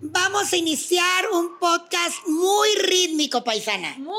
Vamos a iniciar un podcast muy rítmico, paisana. Muy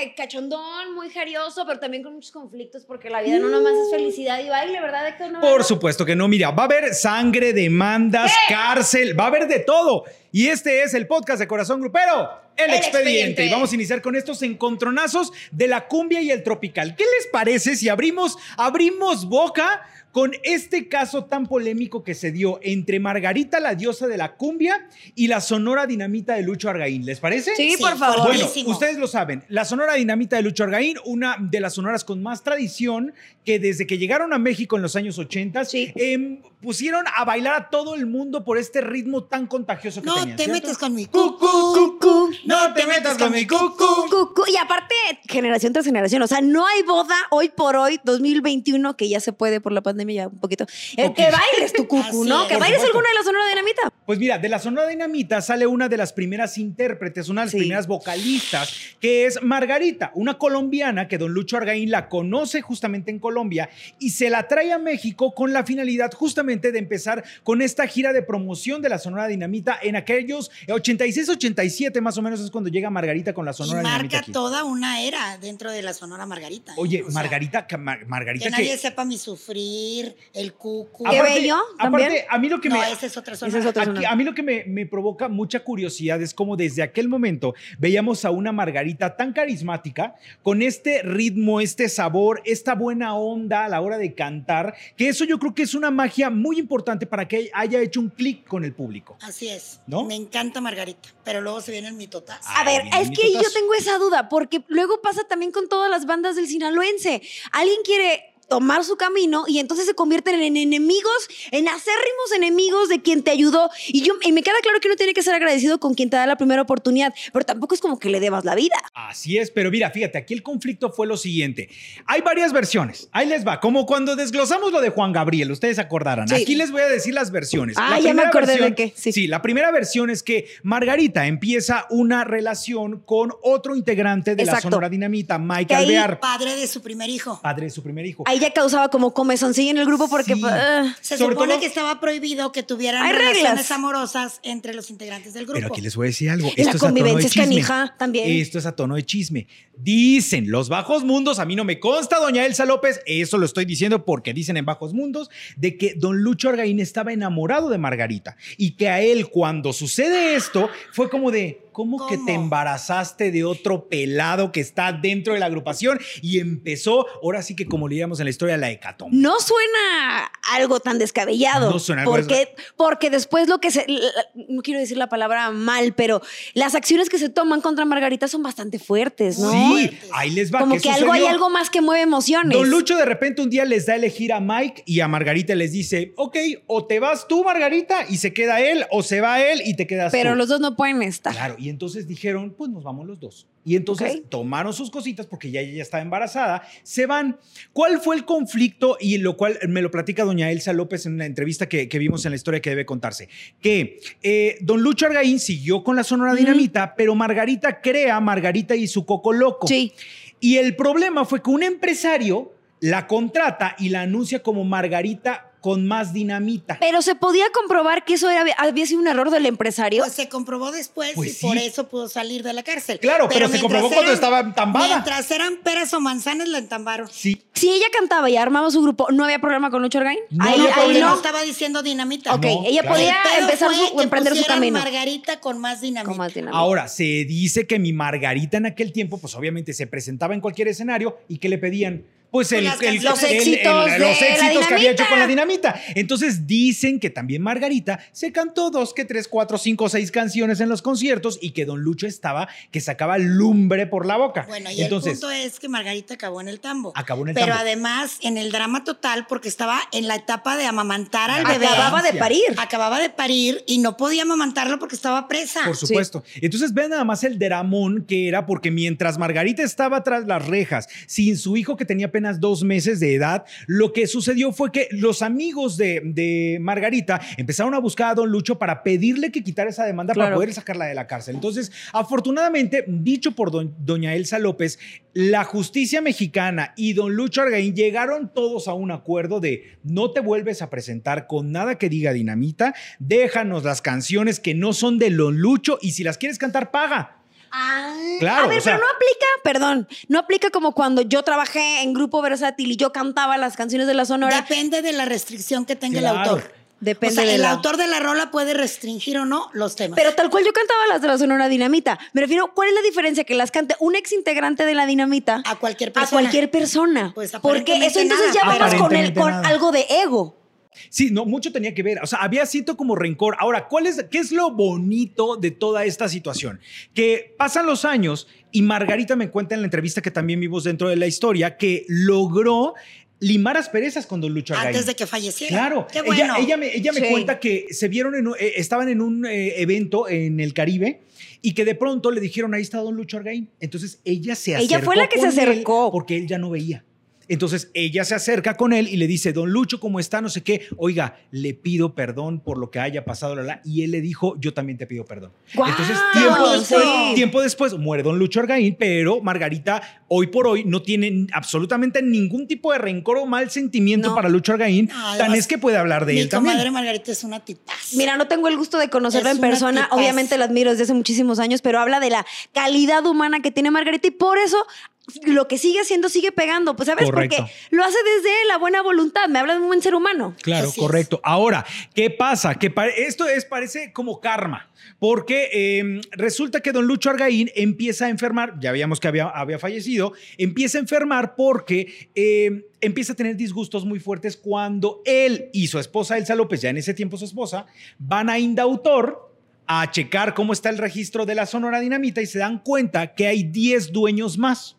de cachondón, muy jarioso, pero también con muchos conflictos, porque la vida no nomás es felicidad y baile, ¿verdad, Héctor? No, Por no. supuesto que no, mira, va a haber sangre, demandas, cárcel, va a haber de todo. Y este es el podcast de Corazón Grupero, El, El expediente. Expediente. Y vamos a iniciar con estos encontronazos de la cumbia y el tropical. ¿Qué les parece si abrimos, abrimos boca con este caso tan polémico que se dio entre Margarita, la diosa de la cumbia, y la sonora dinamita de Lucho Argaín? ¿Les parece? Sí, Sí, por favor. Bueno, Buenísimo. ustedes lo saben, la Sonora Dinamita de Lucho Argaín, una de las sonoras con más tradición, que desde que llegaron a México en los años 80, Sí. em, pusieron a bailar a todo el mundo por este ritmo tan contagioso que No tenían, te ¿cierto? metas con mi Cucú, cucú. cucú, no te metas con mi cucú. Cucú. Y aparte, generación tras generación. O sea, no hay boda hoy por hoy, 2021, que ya se puede por la pandemia ya un poquito. eh, que bailes tu cucú, ¿no? es. Que bailes supuesto. alguna de las sonoras de dinamita. Pues mira, de la Sonora Dinamita sale una de las primeras intérpretes, una de las Sí. primeras vocalistas, que es Margarita, una colombiana que don Lucho Argaín la conoce justamente en Colombia y se la trae a México con la finalidad justamente de empezar con esta gira de promoción de la Sonora Dinamita en aquellos 86-87 más o menos es cuando llega Margarita con la Y Sonora Dinamita marca toda una era dentro de la Sonora Margarita. ¿eh? Oye, O sea, Margarita, Mar- Margarita Que que... nadie sepa mi sufrir, el cucu. Qué aparte- bello, aparte, a mí lo que no, me... esa es otra Esa Sonora. es otra Aquí, sonora. a mí lo que me, me provoca mucha curiosidad es como desde aquel momento veíamos a una Margarita tan carismática, con este ritmo, este sabor, esta buena onda a la hora de cantar, que eso yo creo que es una magia muy importante para que haya hecho un clic con el público. Así es. ¿No? Me encanta Margarita, pero luego se viene el mitotazo. Ah, A ver, es que yo tengo esa duda, porque luego pasa también con todas las bandas del sinaloense. Alguien quiere tomar su camino y entonces se convierten en enemigos, en acérrimos enemigos de quien te ayudó. Y yo y me queda claro que uno tiene que ser agradecido con quien te da la primera oportunidad, pero tampoco es como que le debas la vida. Así es, pero mira, fíjate, aquí el conflicto fue lo siguiente. Hay varias versiones. Ahí les va, como cuando desglosamos lo de Juan Gabriel, ustedes acordarán. Sí. Aquí les voy a decir las versiones. Ah, La ya me acordé de qué, sí. Sí, la primera versión es que Margarita empieza una relación con otro integrante de la. Sonora Dinamita, Mike Alvear, Padre de su primer hijo. padre de su primer hijo. Ahí ya causaba como comezoncilla en el grupo porque... Sí. ah, Se Sobre supone todo- que estaba prohibido que tuvieran relaciones reglas. amorosas entre los integrantes del grupo. Pero aquí les voy a decir algo. La es convivencia es canija también. Esto es a tono de chisme. Dicen los bajos mundos, a mí no me consta, doña Elsa López, eso lo estoy diciendo porque dicen en bajos mundos, de que don Lucho Argaín estaba enamorado de Margarita y que a él cuando sucede esto fue como de, ¿cómo, que te embarazaste de otro pelado que está dentro de la agrupación? Y empezó, ahora sí que como leíamos en la historia, la hecatombe. No suena algo tan descabellado. No suena algo porque, porque después lo que se. la- No quiero decir la palabra mal, pero las acciones que se toman contra Margarita son bastante fuertes, ¿no? Sí, ahí les va. Como ¿qué que algo hay algo más que mueve emociones. Don Lucho de repente un día les da a elegir a Mike y a Margarita les dice, ok, o te vas tú, Margarita, y se queda él, o se va él y te quedas pero tú. los dos no pueden estar. Claro, y entonces dijeron, pues nos vamos los dos. Y entonces tomaron sus cositas porque ya ella estaba embarazada, se van. ¿Cuál fue el conflicto? Y lo cual me lo platica doña Elsa López en una entrevista que, que vimos en la historia que debe contarse. Que eh, don Lucho Argaín siguió con la Sonora Dinamita, pero Margarita crea Margarita y su Coco Loco. Sí. Y el problema fue que un empresario la contrata y la anuncia como Margarita con más dinamita. Pero se podía comprobar que eso era, había sido un error del empresario. Pues se comprobó después Pues y sí. por eso pudo salir de la cárcel. Claro, pero se comprobó cuando estaba entambada. Mientras eran peras o manzanas, la entambaron. Sí. si ella cantaba y armaba su grupo, ¿no había problema con Lucho Argaín? No ahí, había ahí porque no estaba diciendo dinamita. Ok, No, ella claro. podía empezar su, que emprender su camino. Margarita con más dinamita. Con más dinamita. Ahora, se dice que mi Margarita en aquel tiempo, pues obviamente se presentaba en cualquier escenario y que le pedían, pues el, el- el- el- Los éxitos los de éxitos que había hecho con la dinamita. Entonces dicen que también Margarita se cantó dos, que tres, cuatro, cinco, seis canciones en los conciertos y que Don Lucho estaba que sacaba lumbre por la boca. Bueno, y Entonces, el punto es que Margarita acabó en el tambo. Acabó en el Pero tambo. además en el drama total porque estaba en la etapa de amamantar al bebé. Acababa de parir. Acababa de parir y no podía amamantarlo porque estaba presa. Por supuesto. Entonces vean nada más el dramón que era, porque mientras Margarita estaba tras las rejas, sin su hijo que tenía apenas dos meses de edad, lo que sucedió fue que los amigos de, de Margarita empezaron a buscar a Don Lucho para pedirle que quitara esa demanda para poder sacarla de la cárcel. Entonces, afortunadamente, dicho por don- doña Elsa López, la justicia mexicana y don Lucho Argaín llegaron todos a un acuerdo de no te vuelves a presentar con nada que diga dinamita, déjanos las canciones que no son de don Lucho y si las quieres cantar, paga. Ah, Claro, A ver, o sea- pero no aplica, perdón, no aplica como cuando yo trabajé en Grupo Versátil y yo cantaba las canciones de la Sonora. Depende de la restricción que tenga el Claro. autor. Depende o sea, de el la- autor de la rola puede restringir o no los temas. Pero tal cual yo cantaba las de la Sonora Dinamita. Me refiero, ¿cuál es la diferencia? Que las cante un ex integrante de la Dinamita a cualquier a persona. cualquier persona. Pues, Porque eso entonces nada. ya va más con, el, con nada. algo de ego. Sí, no, mucho tenía que ver. O sea, había siento como rencor. Ahora, ¿cuál es, ¿qué es lo bonito de toda esta situación? Que pasan los años y Margarita me cuenta en la entrevista que también vimos dentro de la historia que logró limar asperezas con Don Lucho Argaín. Antes de que falleciera. Claro, Qué bueno. ella, ella me, ella me Sí. cuenta que se vieron en un- eh, estaban en un eh, evento en el Caribe y que de pronto le dijeron ahí está Don Lucho Argaín. Entonces ella se acercó. Ella fue la que se acercó. porque él ya no veía. Entonces ella se acerca con él y le dice, Don Lucho, ¿cómo está? No sé qué. Oiga, le pido perdón por lo que haya pasado. la, la". Y él le dijo, yo también te pido perdón. Entonces, tiempo Sí. después, tiempo después, muere Don Lucho Argaín, pero Margarita hoy por hoy no tiene absolutamente ningún tipo de rencor o mal sentimiento No. para Lucho Argaín. No, tan es que puede hablar de Mi él también. comadre Margarita es una tipaza. Mira, no tengo el gusto de conocerla Es en persona. tipaza. Obviamente la admiro desde hace muchísimos años, pero habla de la calidad humana que tiene Margarita y por eso lo que sigue haciendo sigue pegando. Pues, ¿sabes? Correcto. Porque lo hace desde la buena voluntad. Me habla de un buen ser humano. Claro, Así es. correcto. Ahora, ¿qué pasa? Que esto es, parece como karma, porque eh, resulta que don Lucho Argaín empieza a enfermar, ya veíamos que había, había fallecido, empieza a enfermar porque eh, empieza a tener disgustos muy fuertes cuando él y su esposa Elsa López, ya en ese tiempo su esposa, van a Indautor a checar cómo está el registro de la Sonora Dinamita y se dan cuenta que hay 10 dueños más.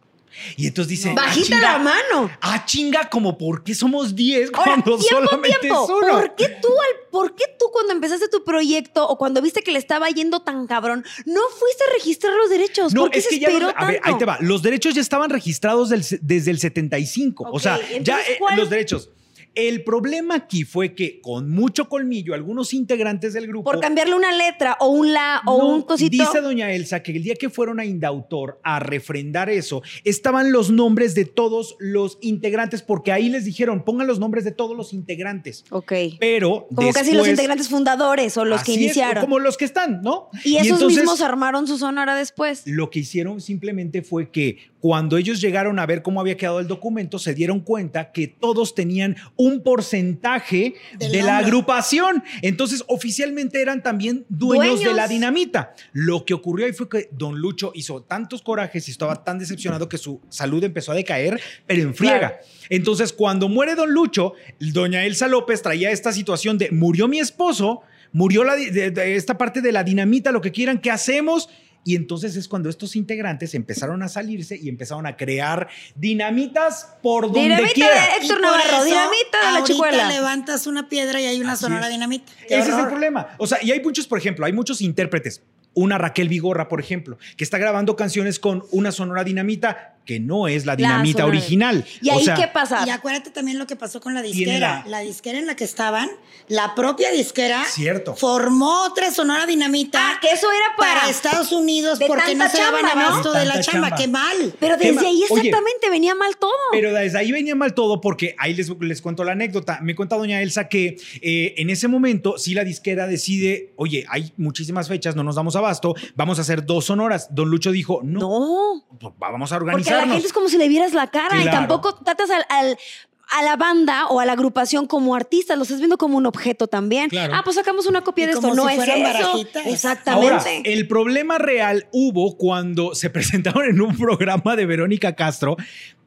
Y entonces dicen, "Ah, Bajita la mano. Ah, chinga, como por qué somos 10 Ahora, cuando tiempo, solamente tiempo. es uno. ¿Por qué, tú, al- ¿Por qué tú cuando empezaste tu proyecto o cuando viste que le estaba yendo tan cabrón, no fuiste a registrar los derechos? No, ¿Por qué es se que ya. esperó los- a ver, ahí te va. Los derechos ya estaban registrados del desde el 75. o Ok, sea, ya eh, los derechos. El problema aquí fue que con mucho colmillo, algunos integrantes del grupo. Por cambiarle una letra o un la o No, un cosito. Dice doña Elsa que el día que fueron a Indautor a refrendar eso, estaban los nombres de todos los integrantes, porque ahí les dijeron, pongan los nombres de todos los integrantes. Ok. Pero Como casi los integrantes fundadores o los que es, iniciaron. como los que están, ¿no? y esos entonces- mismos armaron su sonora después. Lo que hicieron simplemente fue que cuando ellos llegaron a ver cómo había quedado el documento, se dieron cuenta que todos tenían un porcentaje Del de la agrupación. Entonces, oficialmente eran también dueños, Dueños. de la dinamita. Lo que ocurrió ahí fue que Don Lucho hizo tantos corajes y estaba tan decepcionado que su salud empezó a decaer, pero en friega. Entonces, cuando muere Don Lucho, doña Elsa López traía esta situación de murió mi esposo, murió la, di- de- de esta parte de la dinamita, lo que quieran, ¿qué hacemos? Y entonces es cuando estos integrantes empezaron a salirse y empezaron a crear dinamitas por donde Dinamita quiera. de Héctor Navarro, eso, dinamita de la chicuela. levantas una piedra y hay una Así sonora es. dinamita. Qué Ese es el problema. O sea, y hay muchos, por ejemplo, hay muchos intérpretes. Una Raquel Vigorra, por ejemplo, que está grabando canciones con una sonora dinamita que no es la dinamita original. ¿Y O ahí sea, qué pasa? Y acuérdate también lo que pasó con la disquera. la- La... disquera en la que estaban, la propia disquera Cierto. formó otra sonora dinamita Ah, que eso era para- Estados Unidos de porque no se daban chamba, ¿no? abasto De de, la chamba. chamba. Qué mal. Pero ¿Qué desde ahí Oye, exactamente venía mal todo. Pero desde ahí venía mal todo porque ahí les, les cuento la anécdota. Me cuenta doña Elsa que eh, en ese momento sí la disquera decide, oye, hay muchísimas fechas, no nos damos abasto, vamos a hacer dos sonoras. Don Lucho dijo, no, no. pues, vamos a Porque a la gente es como si le vieras la cara y tampoco tratas al, al- a la banda o a la agrupación como artistas, los estás viendo como un objeto también. Claro. Ah, pues sacamos una copia Y de esto. como No si es fueran eso. barajitas. Exactamente. Ahora, el problema real hubo cuando se presentaron en un programa de Verónica Castro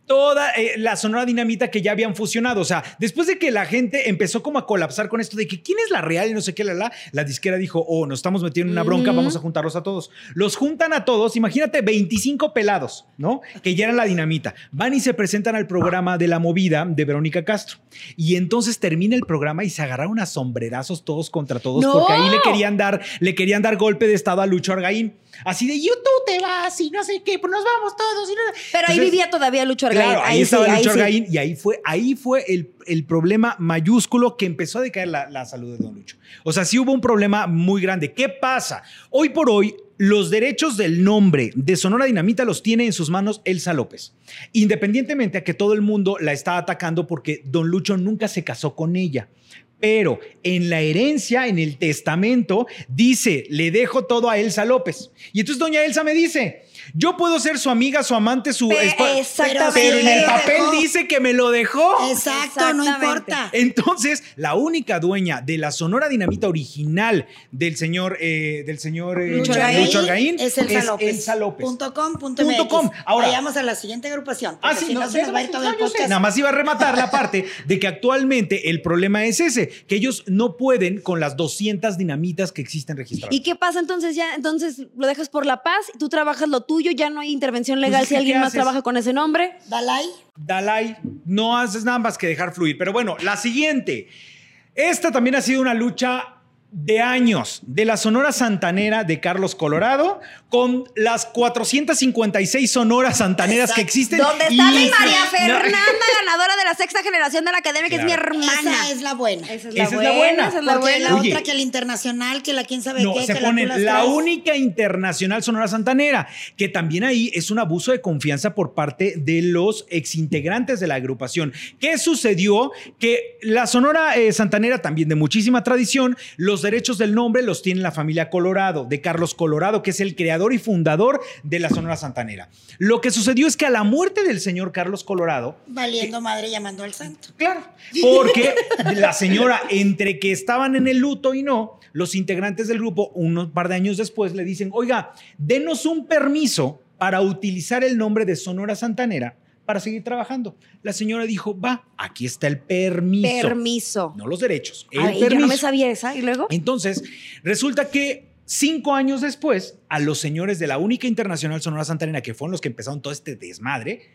toda eh, la Sonora Dinamita que ya habían fusionado. O sea, después de que la gente empezó como a colapsar con esto de que quién es la real y no sé qué, la, la, la disquera dijo, oh, nos estamos metiendo en una bronca, vamos a juntarlos a todos. Los juntan a todos, imagínate 25 pelados, ¿no? Que ya eran la dinamita. Van y se presentan al programa de la movida de Verónica Castro. Y entonces termina el programa y se agarraron a sombrerazos todos contra todos ¡No! porque ahí le querían dar, le querían dar golpe de estado a Lucho Argaín. Así de, YouTube te vas y no sé qué, pues nos vamos todos. y no-". Pero ahí Entonces, vivía todavía Lucho Argaín. Claro, ahí, sí, estaba ahí Lucho sí. Argaín y ahí fue, ahí fue el, el problema mayúsculo que empezó a decaer la, la salud de Don Lucho. O sea, sí hubo un problema muy grande. ¿Qué pasa? Hoy por hoy, los derechos del nombre de Sonora Dinamita los tiene en sus manos Elsa López. Independientemente a que todo el mundo la está atacando porque Don Lucho nunca se casó con ella. Pero en la herencia, en el testamento, dice, le dejo todo a Elsa López. Y entonces doña Elsa me dice, yo puedo ser su amiga, su amante, su... Exactamente. Pero en el papel dice que me lo dejó. Exacto, no importa. Entonces, la única dueña de la Sonora Dinamita original del señor, eh, del señor eh, Lucho Argaín Argaín es Elsa López. Elsa López. Punto com, punto Punto com. Ahora- Vayamos a la siguiente agrupación. Ah, sí, si no, no, se nos va a ir no, todo no, el yo sé. podcast. Nada más iba a rematar la parte de que actualmente el problema es ese, que ellos no pueden con las 200 dinamitas que existen registradas. ¿Y qué pasa entonces? Ya, entonces lo dejas por la paz, tú trabajas lo tuyo, ya no hay intervención legal Pues es si alguien ¿qué más haces? trabaja con ese nombre. Dalai. Dalai, no haces nada más que dejar fluir. Pero bueno, la siguiente. Esta también ha sido una lucha de años de la Sonora Santanera de Carlos Colorado con las 456 Sonoras Santaneras que existen. Donde y- está mi María No, Fernanda, ganadora de la sexta generación de la academia, que es mi hermana. Esa es la buena. Esa es Esa es la buena. esa es la Porque buena. la Oye. otra que el internacional, que la quién sabe No, qué, se que ponen la, la única internacional Sonora Santanera, que también ahí es un abuso de confianza por parte de los exintegrantes de la agrupación. ¿Qué sucedió? Que la Sonora eh, Santanera, también de muchísima tradición, los derechos del nombre los tiene la familia Colorado, de Carlos Colorado, que es el creador y fundador de la Sonora Santanera. Lo que sucedió es que a la muerte del señor Carlos Colorado, Valiendo madre llamando al santo. Claro, porque la señora, entre que estaban en el luto y no, los integrantes del grupo, unos par de años después, le dicen, oiga, denos un permiso para utilizar el nombre de Sonora Santanera para seguir trabajando. La señora dijo, va, aquí está el permiso. Permiso. No los derechos, el Ay, yo permiso. no me sabía esa. ¿Y luego? Entonces, resulta que cinco años después, a los señores de la única internacional Sonora Santanera, que fueron los que empezaron todo este desmadre,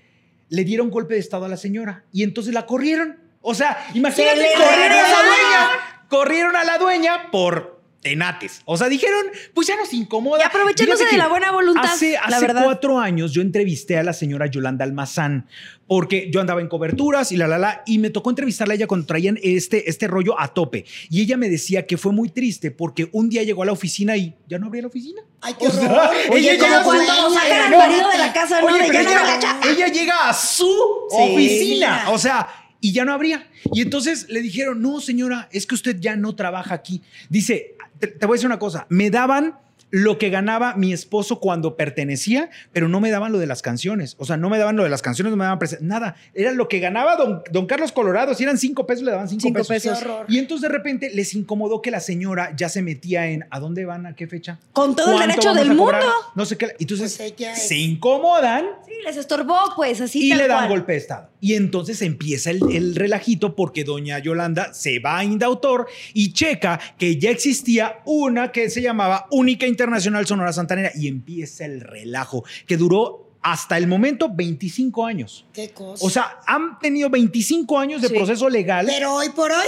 le dieron golpe de estado a la señora y entonces la corrieron. O sea, imagínate, corrieron a la dueña. Corrieron a la dueña por tenates. O sea, dijeron, pues ya nos incomoda. Y aprovechándose de la buena voluntad, Hace, la hace verdad. cuatro años yo entrevisté a la señora Yolanda Almazán porque yo andaba en coberturas y la la la y me tocó entrevistarla a ella cuando traían este, este rollo a tope. Y ella me decía que fue muy triste porque un día llegó a la oficina y ya no abría la oficina. Ay, qué O sea, horror. ella Oye, como llega a su- cuando sacan al No, marido de la casa, ¿no? De pero ya no ella, ella llega a su Sí. oficina. O sea, y ya no habría. Y entonces le dijeron, no, señora, es que usted ya no trabaja aquí. Dice, te, voy a decir una cosa, me daban lo que ganaba mi esposo cuando pertenecía, pero no me daban lo de las canciones. O sea, no me daban lo de las canciones, no me daban nada. Era lo que ganaba don, don Carlos Colorado. Si eran cinco pesos, le daban cinco, Cinco pesos. Y entonces de repente les incomodó que la señora ya se metía en ¿a dónde van? ¿A qué fecha? Con todo el ¿Cuánto derecho del mundo. No sé qué. Entonces Pues ella es- se incomodan Sí, les estorbó, pues, así y tal le dan cual. golpe de estado. Y entonces empieza el, el relajito porque doña Yolanda se va a Indautor y checa que ya existía una que se llamaba Única Internacional Sonora Santanera y empieza el relajo que duró hasta el momento 25 años. Qué cosa. O sea, han tenido 25 años de Sí. proceso legal. Pero hoy por hoy,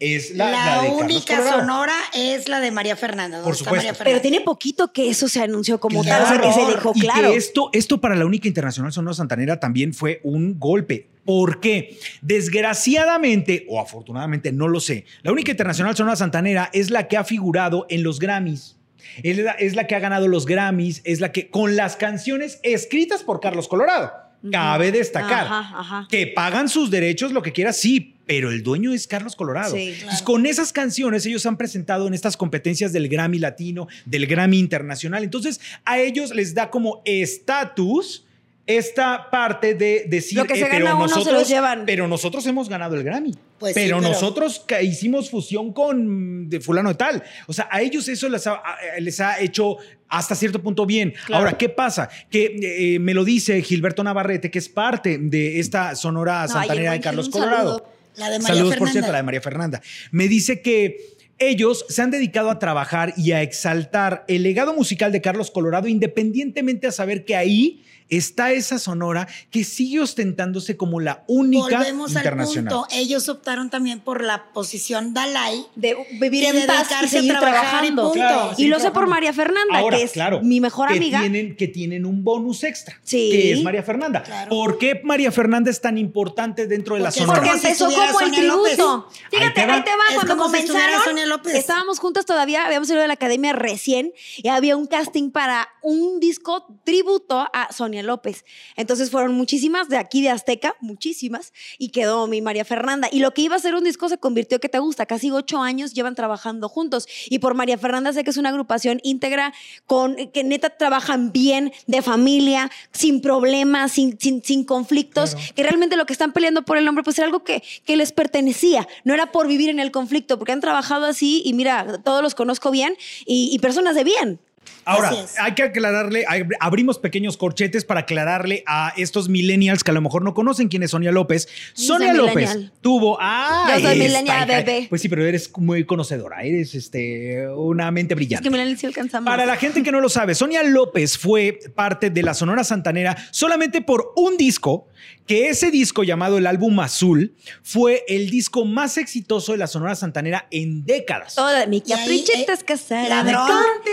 es la, la, la de Carlos única sonora es la de María Fernanda. ¿Dónde Por supuesto. María Pero tiene poquito que eso se anunció como Claro. tal, o sea, que se dejó y claro. que esto, esto para la única internacional Sonora Santanera también fue un golpe. ¿Por qué? Desgraciadamente, o afortunadamente, no lo sé, la única internacional Sonora Santanera es la que ha figurado en los Grammys. Es la, es la que ha ganado los Grammys, es la que, con las canciones escritas por Carlos Colorado. Cabe destacar Ajá, ajá. que pagan sus derechos, lo que quiera, sí, pero el dueño es Carlos Colorado. Sí, Entonces, con esas canciones ellos han presentado en estas competencias del Grammy Latino, del Grammy Internacional. Entonces, a ellos les da como estatus esta parte de decir, Lo que se eh, pero gana uno se nosotros, los llevan. pero nosotros hemos ganado el Grammy. Pues sí, pero, pero- nosotros hicimos fusión con de fulano de tal. O sea, a ellos eso les ha, les ha hecho hasta cierto punto bien. Claro. Ahora, ¿qué pasa? Que eh, me lo dice Gilberto Navarrete, que es parte de esta sonora No, santanera de Carlos Colorado. La de María Saludos, Fernanda. por cierto, la de María Fernanda. Me dice que Ellos se han dedicado a trabajar y a exaltar el legado musical de Carlos Colorado, independientemente a saber que ahí está esa sonora que sigue ostentándose como la única Volvemos al internacional. punto. Ellos optaron también por la posición Dalai. De vivir Y en paz y seguir trabajar y trabajando. punto. Claro, y sí, lo sé por. María Fernanda, Ahora, que es claro, mi mejor que amiga. Tienen, que tienen un bonus extra, Sí. que es María Fernanda. Claro. ¿Por qué María Fernanda es tan importante dentro de la Porque sonora? Porque empezó como el tributo. Ahí Fíjate, te ahí va. te va. Es Cuando como si estuviera comenzaron, Sonia López. estábamos juntas todavía, habíamos salido de la academia recién y había un casting para un disco tributo a Sonia López. Entonces fueron muchísimas de aquí de Azteca, muchísimas, y quedó mi María Fernanda. Y lo que iba a ser un disco se convirtió que te gusta. Casi ocho años llevan trabajando juntos. Y por María Fernanda sé que es una agrupación íntegra con que neta trabajan bien, de familia, sin problemas, sin, sin, sin conflictos, Claro. que realmente lo que están peleando por el nombre pues era algo que, que les pertenecía, no era por vivir en el conflicto, porque han trabajado así y mira, todos los conozco bien y, y personas de bien. Ahora, es. hay que aclararle, ab- abrimos pequeños corchetes para aclararle a estos millennials que a lo mejor no conocen quién es Sonia López. Yo Sonia López millennial. tuvo. Ah, Yo soy millennial, bebé. Pues sí, pero eres muy conocedora, eres este, una mente Es brillante. que Melanie sí alcanza más. Para la gente que no lo sabe, Sonia López fue parte de la Sonora Santanera solamente por un disco, que ese disco llamado el álbum Azul fue el disco más exitoso de la Sonora Santanera en décadas. Toda mi caprichita eh, casada. ladrón.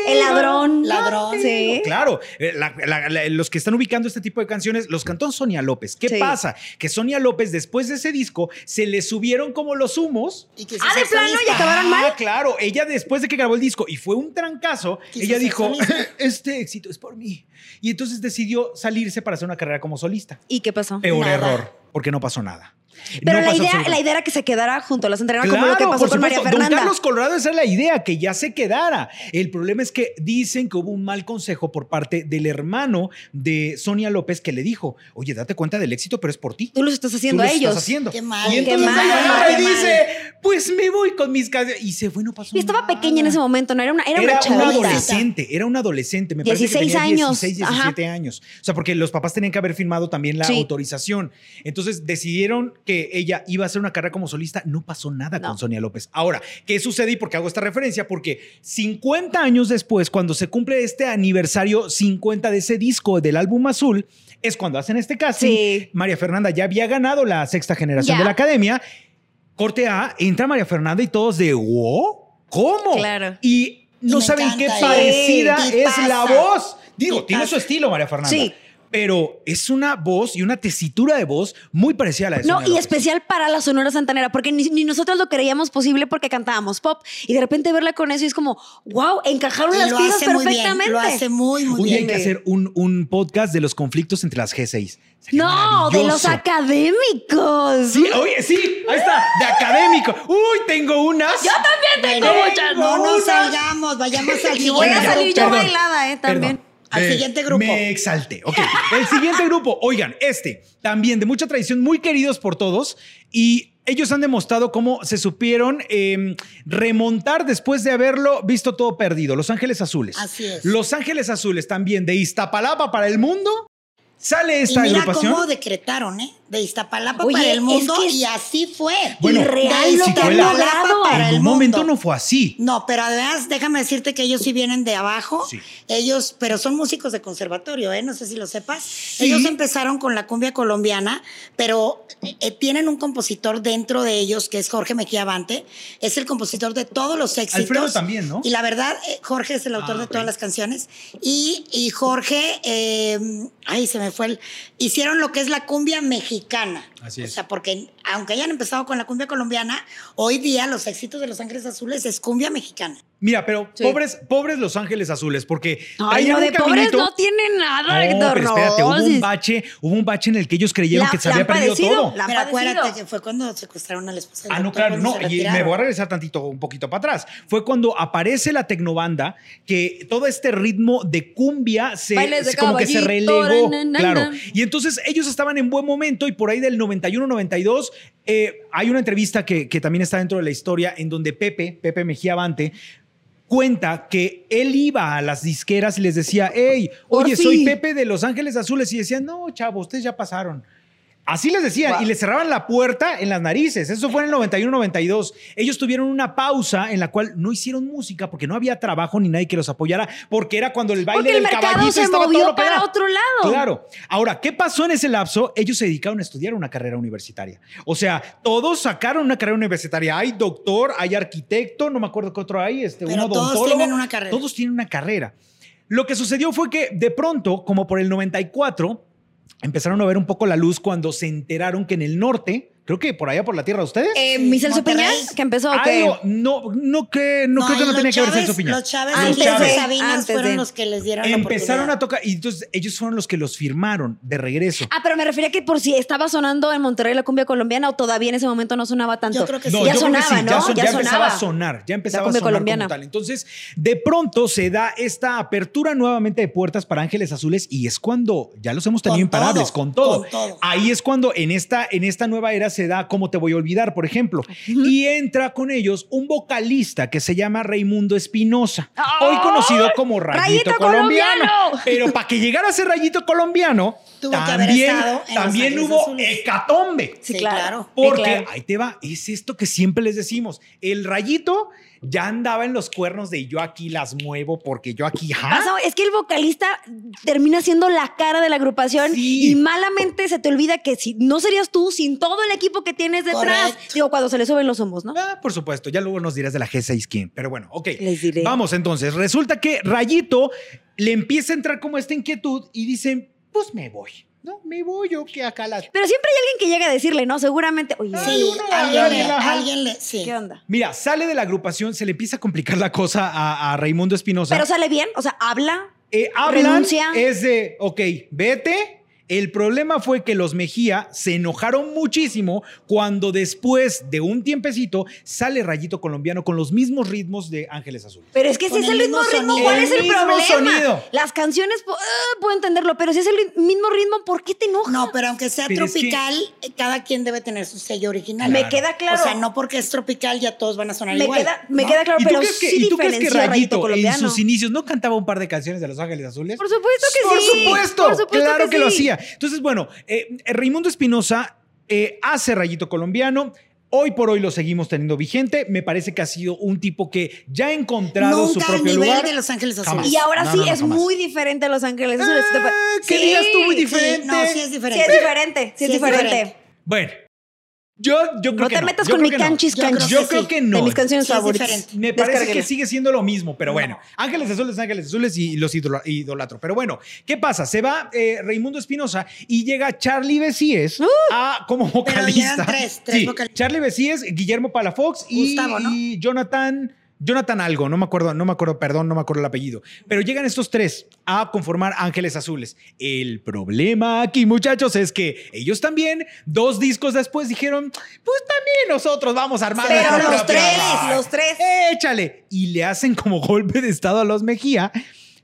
El ladrón. Ladrón. Sí. Claro, eh, la- la- la- los que están ubicando este tipo de canciones los cantó Sonia López. ¿Qué Sí. pasa? Que Sonia López, después de ese disco, se le subieron como los humos. Y Ah, ¿de plano? ¿Y acabaron Ah, mal? claro. Ella después de que grabó el disco y fue un trancazo, ella dijo, este éxito es por mí. Y entonces decidió salirse para hacer una carrera como solista. ¿Y qué pasó? Peor Nada. error, porque no pasó nada. Pero No la, idea, la idea era que se quedara junto a la Santanera como lo que Claro, pasó por con María supuesto. Don Fernanda. Carlos Colorado, esa es la idea, que ya se quedara. El problema es que dicen que hubo un mal consejo por parte del hermano de Sonia López que le dijo, oye, date cuenta del éxito, pero es por ti. Tú los estás Tú haciendo a ellos. estás haciendo. Qué mal, y entonces qué mal, ella agarra qué y mal. dice, pues me voy con mis canciones. Y se fue, no pasó Y estaba nada. pequeña en ese momento, ¿no? Era una, era Era una adolescente, era una adolescente, me parece que 16 tenía años, 16, 17 años. O sea, porque los papás tenían que haber firmado también la Sí. autorización. Entonces decidieron que ella iba a hacer una carrera como solista, no pasó nada No. con Sonia López. Ahora, ¿qué sucede? Y por qué hago esta referencia? Porque 50 años después, cuando se cumple este aniversario 50 de ese disco del álbum azul, es cuando hacen este casting. Sí. María Fernanda ya había ganado la sexta generación de la academia. Corte A, entra María Fernanda y todos de wow, ¿cómo? Claro. Y no Me saben qué parecida ¿eh? es la voz. Digo, tiene su estilo, María Fernanda. Sí. Pero es una voz y una tesitura de voz muy parecida a la de No, Sonia y López. especial para la Sonora Santanera, porque ni, ni nosotros lo creíamos posible porque cantábamos pop. Y de repente verla con eso y es como, wow, encajaron las piezas bien. perfectamente. Lo hace muy, muy Un día hay bien. que hacer un, un podcast de los conflictos entre las G6. Sería No, de los académicos. Sí, oye, sí, ahí está, de académico. Uy, tengo unas. Yo Bueno, no nos salgamos, vayamos al Y voy a salir yo bailada, ¿eh? También. Perdón. Al Eh, siguiente grupo. Me exalté. Ok. El siguiente grupo, oigan, este también de mucha tradición, muy queridos por todos. Y ellos han demostrado cómo se supieron eh, remontar después de haberlo visto todo perdido. Los Ángeles Azules. Así es. Los Ángeles Azules también de Iztapalapa para el mundo. Sale Y esta mira agrupación. cómo decretaron, ¿eh? De Iztapalapa Oye, para el mundo es que es- y así fue. Bueno, Irreal lo si que para en el un momento mundo. no fue así. No, pero además déjame decirte que ellos sí vienen de abajo. Sí. Ellos, pero son músicos de conservatorio, ¿eh? No sé si lo sepas. Sí. Ellos empezaron con la cumbia colombiana, pero eh, tienen un compositor dentro de ellos que es Jorge Mejía Bante. Es el compositor de todos los éxitos. Alfredo también, ¿no? Y la verdad, eh, Jorge es el autor Ah, de todas las canciones. Y, y Jorge, eh, ay, se me fue el. Hicieron lo que es la cumbia mexicana. Así O es. sea, porque aunque hayan empezado con la cumbia colombiana, hoy día los éxitos de Los Ángeles Azules es cumbia mexicana. Mira, pero Sí. pobres, pobres Los Ángeles Azules, porque Ay, no, un de pobres caminito- no tiene nada, No, Héctor. pero no, espérate, hubo un bache, hubo un bache en el que ellos creyeron La- que se había perdido todo. la Pero acuérdate padecido. que fue cuando secuestraron a la esposa Ah, no, claro, no. Y me voy a regresar tantito, un poquito para atrás. Fue cuando aparece la tecnobanda que todo este ritmo de cumbia se, de se- como que se relegó. na, na, claro. na. Y entonces ellos estaban en buen momento y por ahí del 91-92 eh, hay una entrevista que, que también está dentro de la historia en donde Pepe, Pepe Mejía Bante, cuenta que él iba a las disqueras y les decía, hey, oye, soy Pepe de Los Ángeles Azules. Y decían, no, chavo, ustedes ya pasaron. Así les decían, Wow. y les cerraban la puerta en las narices. Eso fue en el 91-92. Ellos tuvieron una pausa en la cual no hicieron música porque no había trabajo ni nadie que los apoyara, porque era cuando el baile Porque el del mercado caballito se estaba movió para otro lado. Claro. Ahora, ¿qué pasó en ese lapso? Ellos se dedicaron a estudiar una carrera universitaria. O sea, todos sacaron una carrera universitaria. Hay doctor, hay arquitecto, no me acuerdo qué otro hay, este, Pero un todos tienen una carrera. Todos tienen una carrera. Lo que sucedió fue que de pronto, como por el 94, empezaron a ver un poco la luz cuando se enteraron que en el norte, creo que por allá por la tierra de ustedes, Eh, ¿Mi Celso. Peña? Que empezó, ¿o qué? algo- no, no que no, creo que no tenía que ver Celso Piña. Los Chávez Antes y los de- Sabinas antes fueron de. los que les dieron la Empezaron a tocar y entonces ellos fueron los que los firmaron de regreso. Ah, pero me refería que por si estaba sonando en Monterrey la cumbia colombiana o todavía en ese momento no sonaba tanto. Yo creo que No, sí. ya que sonaba, sí, ¿no? ya, son- Ya ya empezaba a sonar, ya empezaba a sonar colombiana. como tal. Entonces, de pronto se da esta apertura nuevamente de puertas para Ángeles Azules y es cuando ya los hemos tenido Con imparables todo, con todo. con todo. Ahí es cuando en esta, en esta nueva era se da Cómo te voy a olvidar, por ejemplo. Y entra con ellos un vocalista que se llama Raimundo Espinosa, hoy conocido como Rayito, ¡Rayito colombiano. colombiano! Pero para que llegara a ser Rayito colombiano, Tuvo también, también hubo hecatombe. Sí, Sí, claro. Porque claro. ahí te va, es esto que siempre les decimos. El rayito ya andaba en los cuernos de yo aquí las muevo porque yo aquí. Pasa- es que el vocalista termina siendo la cara de la agrupación Sí. y malamente se te olvida que si no serías tú sin todo el equipo que tienes detrás. Digo, cuando se le suben los humos, ¿no? Ah, por supuesto, ya luego nos dirás de la G6 quién. Pero bueno, ok. Les diré. Vamos entonces. Resulta que Rayito le empieza a entrar como esta inquietud y dice: Pues me voy. No, me voy yo que acá la. Pero siempre hay alguien que llega a decirle, ¿no? Seguramente, oye, Sí, alguien le, alguien le, sí. ¿qué onda? Mira, sale de la agrupación, se le empieza a complicar la cosa a, a Raimundo Espinosa. Pero sale bien, o sea, habla. Eh, hablan, Renuncia. es de, ok, vete. El problema fue que los Mejía se enojaron muchísimo cuando después de un tiempecito sale Rayito Colombiano con los mismos ritmos de Ángeles Azules. Pero es que si es el mismo mismo ritmo. ¿cuál El es el mismo problema? sonido. Las canciones, ah, puedo entenderlo, pero si es el mismo ritmo, ¿por qué te enojas? No, pero aunque sea Pero es que- tropical, cada quien debe tener su sello original. Me queda claro. O sea, no porque es tropical ya todos van a sonar me igual. queda, me ¿no? queda claro, ¿Y tú, pero crees que, sí y tú crees que diferencia a Rayito en sus inicios no cantaba un par de canciones de Los Ángeles Azules? Por supuesto que Por sí. supuesto, Por supuesto claro que, lo sí. hacía. Entonces, bueno, eh, Raimundo Espinosa eh, hace Rayito Colombiano. Hoy por hoy lo seguimos teniendo vigente. Me parece que ha sido un tipo que ya ha encontrado su Nunca propio nivel lugar. de Los Ángeles Jamás. Azules. Y ahora No, sí no, no, es jamás. muy diferente a Los Ángeles Azules. Eh, ¿qué Sí, digas tú muy Sí, diferente? no, sí es Sí, diferente. es diferente. Sí, es Sí es diferente. diferente. Bueno, yo, yo creo No que te no. metas Yo con mi que no. canchis Yo creo canchis. Yo que creo sí. que no. De mis canciones Sí favoritas. Me parece que sigue siendo lo mismo, pero bueno, Ángeles Azules, Ángeles Azules y los idola- idolatro. Pero bueno, ¿qué pasa? Se va eh, Raimundo Espinosa y llega Charlie Besies ¡Uh! a, como vocalista. llegan tres, tres Sí, vocalistas. Charlie Besies, Guillermo Palafox y, Gustavo, ¿no? y Jonathan. Jonathan algo, no me acuerdo, no me acuerdo, perdón, no me acuerdo el apellido. Pero llegan estos tres a conformar Ángeles Azules. El problema aquí, muchachos, es que ellos también, dos discos después, dijeron, pues también nosotros vamos a armar Pero los tres, banda". los tres. Échale. Y le hacen como golpe de estado a los Mejía.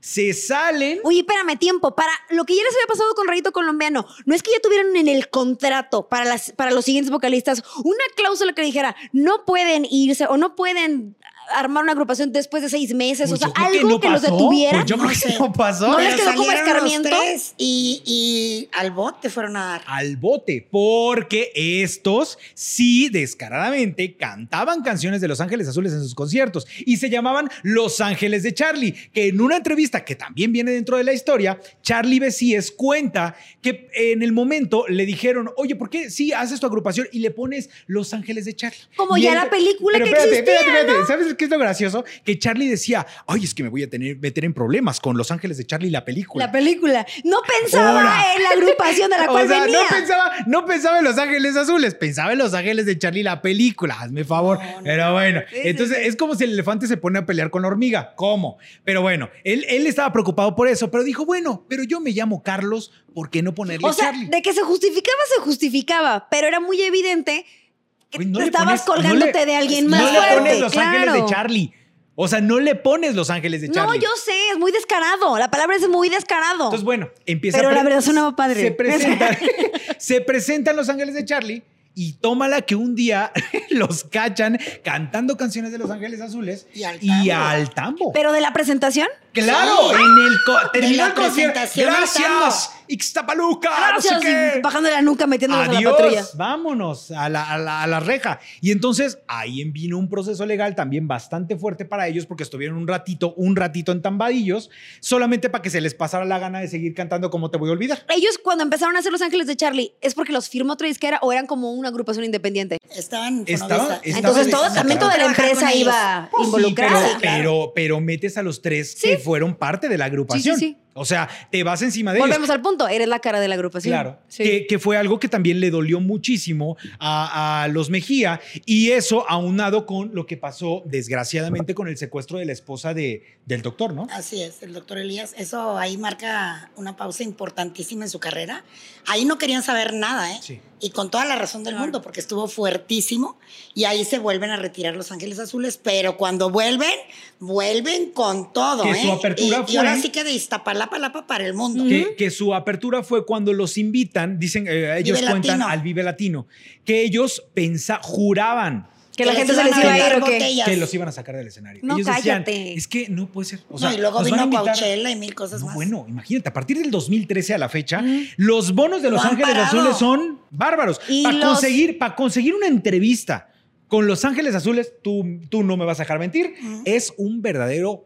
Se salen. Oye, espérame, tiempo. Para lo que ya les había pasado con Rayito Colombiano, no es que ya tuvieran en el contrato para, las, para los siguientes vocalistas una cláusula que dijera no pueden irse o no pueden armar una agrupación después de seis meses. Pues o sea, yo creo que algo no que, los pasó. detuviera. Pues yo creo que no pasó. No les quedó como escarmiento. y, y al bote fueron a dar. al bote, porque estos sí descaradamente cantaban canciones de Los Ángeles Azules en sus conciertos y se llamaban Los Ángeles de Charlie, que en una entrevista que también viene dentro de la historia, Charlie Besies cuenta que en el momento le dijeron, oye, ¿por qué sí haces tu agrupación y le pones Los Ángeles de Charlie? Como Y ya la película que existía, ¿Sabes qué es lo gracioso? Que Charlie decía, ay, es que me voy a tener, meter en problemas con Los Ángeles de Charlie la película. La película. No pensaba Ahora. en la agrupación de la O cual sea, venía. no pensaba, no pensaba en Los Ángeles Azules, pensaba en Los Ángeles de Charlie la película, hazme favor. No, no. Pero bueno, Sí, sí, entonces sí. es como si el elefante se pone a pelear con la hormiga. ¿Cómo? Pero bueno, él, él estaba preocupado por eso, pero dijo, bueno, pero yo me llamo Carlos, ¿por qué no ponerle O sea, Charlie? de que se justificaba, se justificaba, pero era muy evidente que no te le estabas pones- colgándote no le- de alguien no más le fuerte. pones Los claro. Ángeles de Charlie. O sea, no le pones Los Ángeles de No, Charlie. yo sé, es muy descarado. La palabra es muy descarado. Entonces, bueno, empieza Pero a la verdad sonaba padre. Se presentan, se presentan Los Ángeles de Charlie y tómala que un día los cachan cantando canciones de Los Ángeles Azules Y al y tambo. al tambo. Pero de la presentación, Claro, Sí. en el co- terminó la el concierto. Gracias, Ixtapaluca. Gracias, no sé qué. y bajando la nuca, metiéndonos a la Adiós, patrulla. vámonos a la, a la- a la reja. Y entonces ahí vino un proceso legal también bastante fuerte para ellos porque estuvieron un ratito, un ratito en tambadillos, solamente para que se les pasara la gana de seguir cantando como te voy a olvidar. Ellos cuando empezaron a hacer Los Ángeles de Charlie, ¿es porque los firmó otra disquera o eran como una agrupación independiente? Estaban Estaba- Fonovisa. estaba- Entonces todo, también toda la empresa iba Pues sí, involucrada. pero, claro. pero, pero metes a los tres Sí. que fueron parte de la agrupación. Sí, sí, sí. O sea, te vas encima de ellos. Volvemos al punto, eres la cara de la agrupación. Claro, Sí. que, que fue algo que también le dolió muchísimo a, a los Mejía y eso aunado con lo que pasó desgraciadamente con el secuestro de la esposa de, del doctor, ¿no? Así es, el doctor Elías. Eso ahí marca una pausa importantísima en su carrera. Ahí no querían saber nada, ¿eh? Sí. Y con toda la razón del mundo, porque estuvo fuertísimo. Y ahí se vuelven a retirar Los Ángeles Azules. Pero cuando vuelven, vuelven con todo, Que ¿eh? su apertura y, y ahora fue- sí que de Iztapalapa Lapa para el mundo. Que, que su apertura fue cuando los invitan, dicen, eh, ellos Vive cuentan Latino. al Vive Latino, que ellos pensa, juraban Que la Que gente les se les iba a dar ir o qué. botellas. que los iban a sacar del escenario. No, ellos decían, cállate. es que no puede ser. O sea, no, y luego vino Coachella y mil cosas No, más. bueno, imagínate, a partir del 2013 a la fecha, los bonos de Lo Los Ángeles. Azules son bárbaros. Para los- conseguir, para conseguir una entrevista con Los Ángeles Azules, tú, tú no me vas a dejar mentir, es un verdadero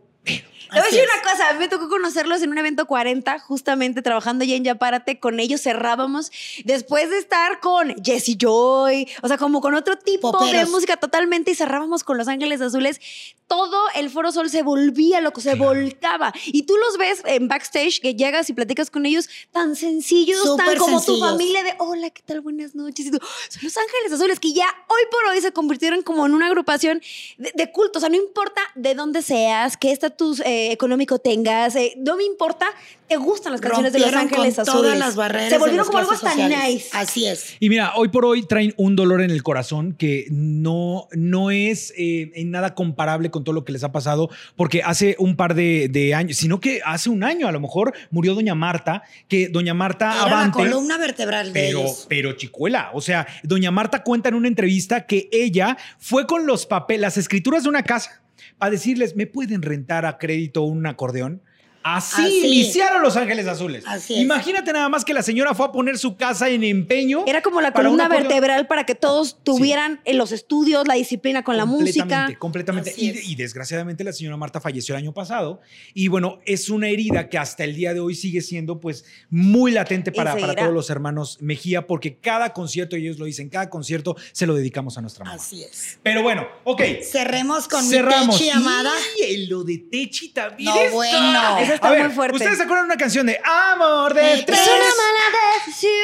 Te voy a decir una cosa, a mí me tocó conocerlos en un evento 40, justamente trabajando ya en Yapárate, con ellos cerrábamos, después de estar con Jesse Joy, o sea, como con otro tipo de Poperos. música totalmente, y cerrábamos con Los Ángeles Azules, todo el Foro Sol se volvía loco, se volcaba, y tú los ves en backstage, que llegas y platicas con ellos tan sencillos, tan Súper como tu sencillos. familia de, hola, ¿qué tal? Buenas noches, y tú, son Los Ángeles Azules, que ya hoy por hoy se convirtieron como en una agrupación de, de culto, o sea, no importa de dónde seas, qué estatus eh, económico tengas, eh, no me importa, te gustan las canciones de Los Ángeles con Azules. todas las barreras. Se volvieron como algo hasta nice. Así es. Y mira, hoy por hoy traen un dolor en el corazón que no, no es eh, en nada comparable con todo lo que les ha pasado, porque hace un par de, de años, sino que hace un año a lo mejor murió Doña Marta, que Doña Marta Era Avante. la columna vertebral de Pero, ellos. pero chicuela, o sea, Doña Marta cuenta en una entrevista que ella fue con los papeles, las escrituras de una casa, para decirles, ¿me pueden rentar a crédito un acordeón? Así, Así. iniciaron Los Ángeles Azules. Así es. Imagínate nada más que la señora fue a poner su casa en empeño. Era como la columna vertebral para que todos tuvieran en los estudios la disciplina con la música. Completamente, Y, y desgraciadamente la señora Marta falleció el año pasado. Y bueno, es una herida que hasta el día de hoy sigue siendo pues muy latente para, todos los hermanos Mejía, porque cada concierto, ellos lo dicen, cada concierto se lo dedicamos a nuestra mamá. Así es. Pero bueno, ok. Cerremos con Cerramos. mi Techi amada. Y lo de Techi también. No, está. bueno. Esa está A ver, muy fuerte. ¿Ustedes se acuerdan de una canción de Amor de Tres? Es una mala decisión.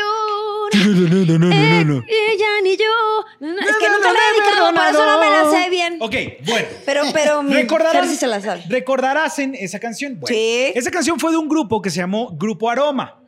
No, no, no, no, Eh, no, no. ella ni yo. No, no, es que No, nunca no, la he no, dedicado, por eso no me la sé bien. Ok, bueno. Pero, pero Fer sí se la sabe. recordarás en esa canción. Bueno, Sí. Esa canción fue de un grupo que se llamó Grupo Aroma,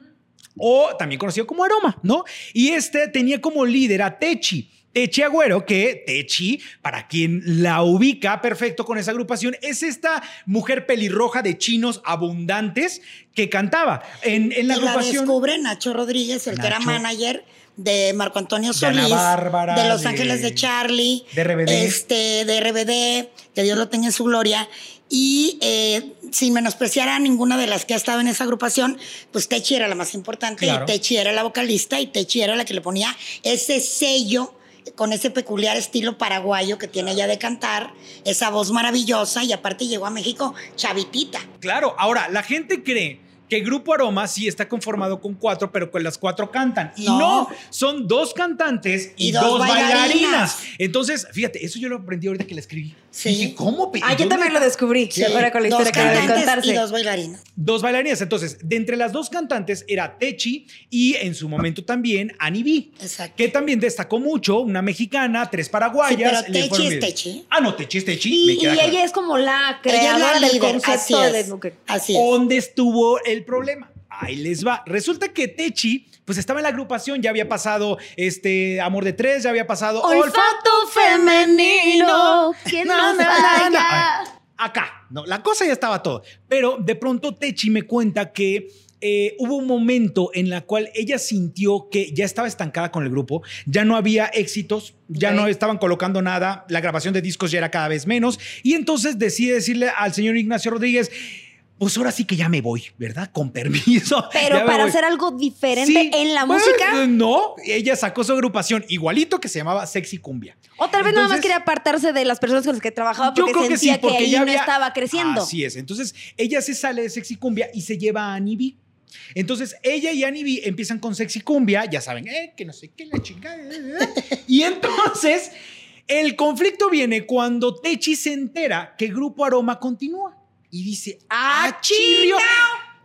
o también conocido como Aroma, ¿no? Y este tenía como líder a Techi. Techi Agüero, que Techi, para quien la ubica perfecto con esa agrupación, es esta mujer pelirroja de chinos abundantes que cantaba en, en la y la agrupación. descubre Nacho Rodríguez, el que era manager de Marco Antonio De Solís, Bárbara, de Los de- Ángeles de Charlie, de RBD. este, de RBD, que Dios lo tenga en su gloria. Y eh, sin menospreciar a ninguna de las que ha estado en esa agrupación, pues Techi era la más importante, Claro. y Techi era la vocalista, y Techi era la que le ponía ese sello con ese peculiar estilo paraguayo que tiene ella de cantar, esa voz maravillosa, y aparte llegó a México chavitita. Claro, ahora la gente cree que Grupo Aroma sí está conformado con cuatro, pero con las cuatro cantan. Y No. no, son dos cantantes y, Y dos, dos bailarinas. bailarinas. Entonces, fíjate, eso yo lo aprendí ahorita que la escribí. Sí. Dije, ¿cómo? Ah, yo también lo descubrí. Sí, Ahora con la dos historia que debe cantantes contarse. y dos bailarinas. Dos bailarinas. Entonces, de entre las dos cantantes era Techi y en su momento también Annie B. Exacto. Que también destacó mucho, una mexicana, tres paraguayas. Sí, pero Techi es bien. Techi. Ah, no, Techi es Techi. Y, claro. ella es como la Ella es la creadora del líder, así concepto es. de. Así es. ¿Dónde estuvo el problema? Ahí les va. Resulta que Techi, pues estaba en la agrupación, ya había pasado este Amor de Tres, ya había pasado Olfato femenino. ¿Quién Na, na, na? Acá, no, la cosa ya estaba todo. Pero de pronto Techi me cuenta que eh, hubo un momento en la cual ella sintió que ya estaba estancada con el grupo, ya no había éxitos, ya no estaban colocando nada, la grabación de discos ya era cada vez menos, y entonces decide decirle al señor Ignacio Rodríguez, pues ahora sí que ya me voy, ¿verdad? Con permiso. Pero para voy". hacer algo diferente Sí, en la pues, música. No, ella sacó su agrupación igualito que se llamaba Sexy Cumbia. O tal vez nada más Entonces, quería apartarse de las personas con las que trabajaba Yo porque creo que sí, sentía que, porque ahí ya no había- estaba creciendo. Así es. Entonces, ella se sale de Sexy Cumbia y se lleva a B. Entonces, ella y Annie B empiezan con Sexy Cumbia, ya saben, eh, que no sé qué, la chingada. eh, eh. Y entonces, el conflicto viene cuando Techi se entera que Grupo Aroma continúa. Y dice, ¡ah, chirrio!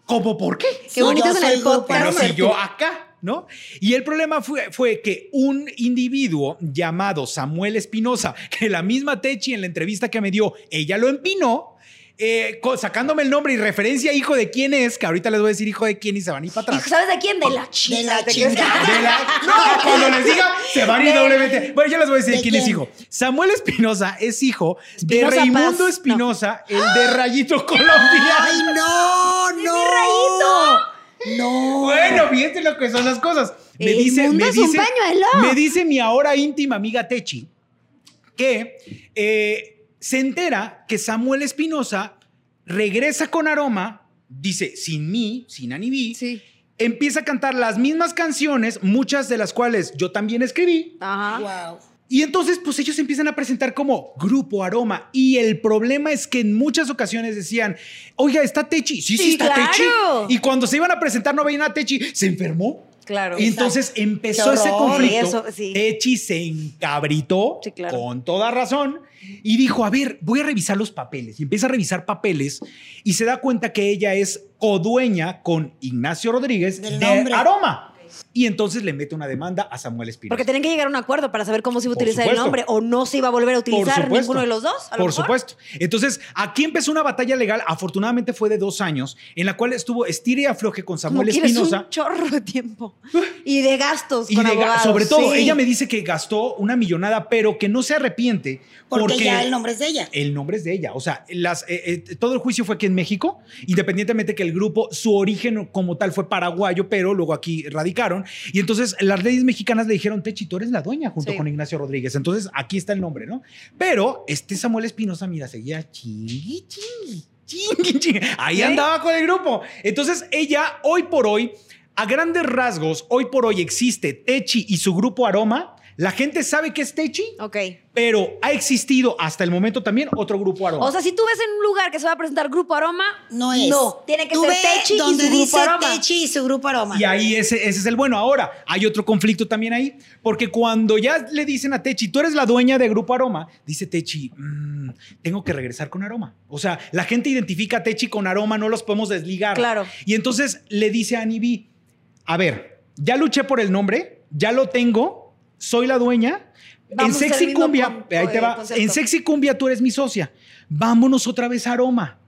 ¿Cómo por qué? Qué bonito yo es el podcast. Pero si yo acá, ¿no? Y el problema fue, fue que un individuo llamado Samuel Espinosa, que la misma Techi en la entrevista que me dio, ella lo empinó, eh, sacándome el nombre y referencia hijo de quién es, que ahorita les voy a decir hijo de quién y se van a ir para atrás. ¿Sabes de quién? De la chica. De la. De la- no, cuando les diga, se van a ir doblemente. Bueno, ya les voy a decir ¿De quién, es hijo. Samuel Espinosa es hijo de Raimundo. Espinosa, el de Rayito Colombia. ¡Ay, no! ¡No! No. Bueno, fíjate lo que son las cosas. Me El dice, mundo me es un dice, pañuelo. me dice mi ahora íntima amiga Techi que eh, se entera que Samuel Espinosa regresa con aroma, dice, sin mí, sin Anibí, Sí. empieza a cantar las mismas canciones, muchas de las cuales yo también escribí. Ajá. Wow. Y entonces, pues ellos se empiezan a presentar como Grupo Aroma. Y el problema es que en muchas ocasiones decían, oiga, ¿está Techi? Sí, sí, Sí, está claro. Techi. Y cuando se iban a presentar no veían a Techi, se enfermó. Claro. Y entonces empezó ese conflicto. Sí, eso, sí. Techi se encabritó Sí, claro. con toda razón y dijo, a ver, voy a revisar los papeles. Y empieza a revisar papeles y se da cuenta que ella es codueña con Ignacio Rodríguez Del de nombre. Aroma. Y entonces le mete una demanda a Samuel Espinosa. Porque tenían que llegar a un acuerdo para saber cómo se iba a utilizar el nombre o no se iba a volver a utilizar ninguno de los dos. a lo Por mejor. supuesto. Entonces, aquí empezó una batalla legal, afortunadamente fue de dos años, en la cual estuvo estire y afloje con Samuel Espinosa. un chorro de tiempo. Y de gastos Y con de ga- abogados. sobre todo, sí. ella me dice que gastó una millonada, pero que no se arrepiente Porque, porque, ya el nombre es de ella. el nombre es de ella. O sea, las, eh, eh, todo el juicio fue aquí en México, independientemente que el grupo, su origen como tal fue paraguayo, pero luego aquí Y entonces las leyes mexicanas le dijeron, Techi, tú eres la dueña junto Sí. con Ignacio Rodríguez. Entonces aquí está el nombre, ¿no? Pero este Samuel Espinosa, mira, seguía chingui, chingui, chingui, chingui. Ahí ¿Sí? andaba con el grupo. Entonces ella, hoy por hoy, a grandes rasgos, hoy por hoy existe Techi y su grupo Aroma. La gente sabe que es Techi, Ok. pero ha existido hasta el momento también otro grupo Aroma. O sea, si tú ves en un lugar que se va a presentar Grupo Aroma, No es. No, tiene que Tú ser Techi y donde su Grupo dice Aroma. Techi y su grupo aroma. Y ahí ese, ese es el bueno. Ahora, hay otro conflicto también ahí, porque cuando ya le dicen a Techi, tú eres la dueña de Grupo Aroma, dice Techi, "Mm, tengo que regresar con Aroma. O sea, la gente identifica a Techi con Aroma, no los podemos desligar. Claro. Y entonces le dice a Anibi, a ver, ya luché por el nombre, ya lo tengo, soy la dueña. Vamos en Sexy Cumbia, con- ahí te va, concepto. en Sexy Cumbia tú eres mi socia. Vámonos otra vez a Aroma.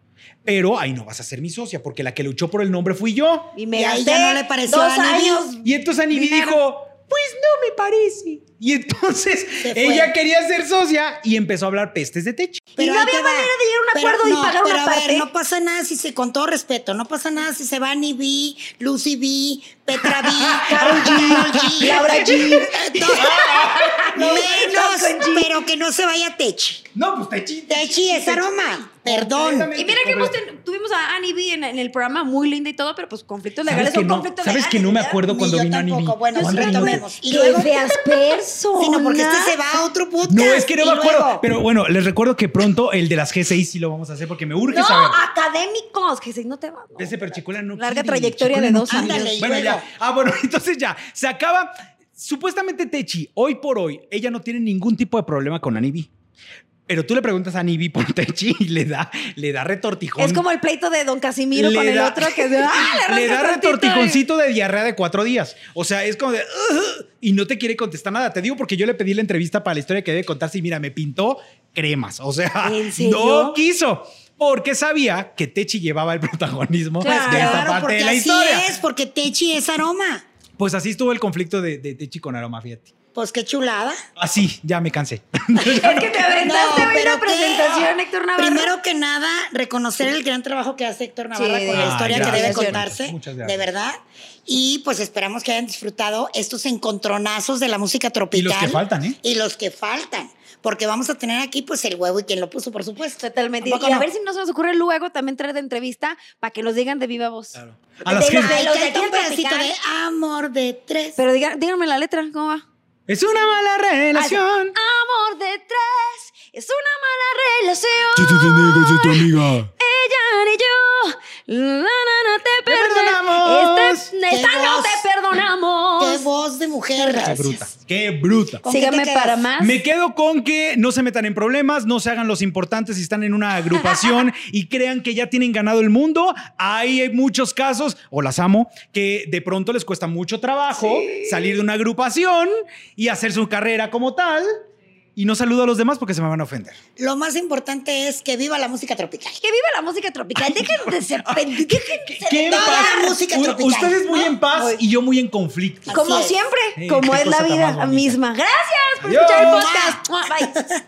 Pero ahí no vas a ser mi socia, porque la que luchó por el nombre fui yo. y me Y ahí gasté ya no le pareció dos a años. Y entonces Anibi dijo, pues no me parece. Y entonces ella quería ser socia y empezó a hablar pestes de Techi. Y no había manera de llegar a un Pero acuerdo y no, pagar pero una a ver, parte. no pasa nada si se, con todo respeto, no pasa nada si se va Annie B, Lucy B, Petra B, Karol G, Laura G. Menos, pero que no se vaya Techi. No, pues Techi. Techi es aroma. Perdón. Y mira que hemos ten- tuvimos a Annie B en, en el programa muy linda y todo, pero pues conflictos legales ¿Sabes que son no? conflictos ¿Sabes legales. que no me acuerdo cuando vino Anibi? tampoco. Bueno, ¿Cuándo sí, retomemos. Y luego, feas personas. sí, no, porque este se va a otro podcast. No, es que no me acuerdo. luego- Pero bueno, les recuerdo que pronto el de las G6 sí lo vamos a hacer porque me urge No, saber. académicos, que si no te va. no. Ese pero Chicuela no Larga quiere, trayectoria de dos. Ándale, y Bueno, ya. Ah, bueno, entonces ya. Se acaba. Supuestamente Techi, hoy por hoy, ella no tiene ningún tipo de problema con Anibi. Pero tú le preguntas a Anibi por Techi y le da, le da retortijón. Es como el pleito de Don Casimiro Le con el otro que ¡ah! le da retortijoncito de diarrea de cuatro días. O sea, es como de. Y no te quiere contestar nada. Te digo porque yo le pedí la entrevista para la historia que debe contarse y mira, me pintó cremas. O sea, no quiso. Porque sabía que Techi llevaba el protagonismo Claro, de esta parte de la así historia. es, porque Techi es aroma. Pues así estuvo el conflicto de, de Techi con Aroma, fíjate. Pues qué chulada. Así, ya me cansé. Es que te aventaste No, hoy pero una presentación, qué- Héctor Navarro. Primero que nada, reconocer el gran trabajo que hace Héctor Navarra Sí, con la de- historia que debe contarse. Muchas gracias. De verdad. Y pues esperamos que hayan disfrutado estos encontronazos de la música tropical. Y los que faltan, ¿eh? Y los que faltan. porque vamos a tener aquí pues el huevo y quien lo puso, por supuesto. Totalmente. ¿A Y a no? ver si no se nos ocurre luego también traer de entrevista para que nos digan de viva voz. A las De que- los de- Ay, los de canta un pedacito de amor de tres. Pero díganme la letra, ¿cómo va? Es una mala relación. Amor de tres, es una mala relación. Yo te tengo, soy tu amiga. Ella ni yo, la, la, la, te perdonamos. Este, Qué no voz. te perdonamos. Qué voz de mujer. Qué bruta. Qué bruta. ¿Con qué te Síganme para más. Me quedo con que no se metan en problemas, no se hagan los importantes si están en una agrupación y crean que ya tienen ganado el mundo. Hay muchos casos, o las amo, que de pronto les cuesta mucho trabajo salir de una agrupación y hacer su carrera como tal. Y no saludo a los demás porque se me van a ofender. Lo más importante es que viva la música tropical. Que viva la música tropical. Dejen de ser pen- dejen de ser- ¿Qué en Toda paz? la música U- tropical, Ustedes muy ¿no? en paz y yo muy en conflicto. Como es. siempre, Sí, como es la vida misma. Gracias por Adiós. escuchar el podcast. Bye.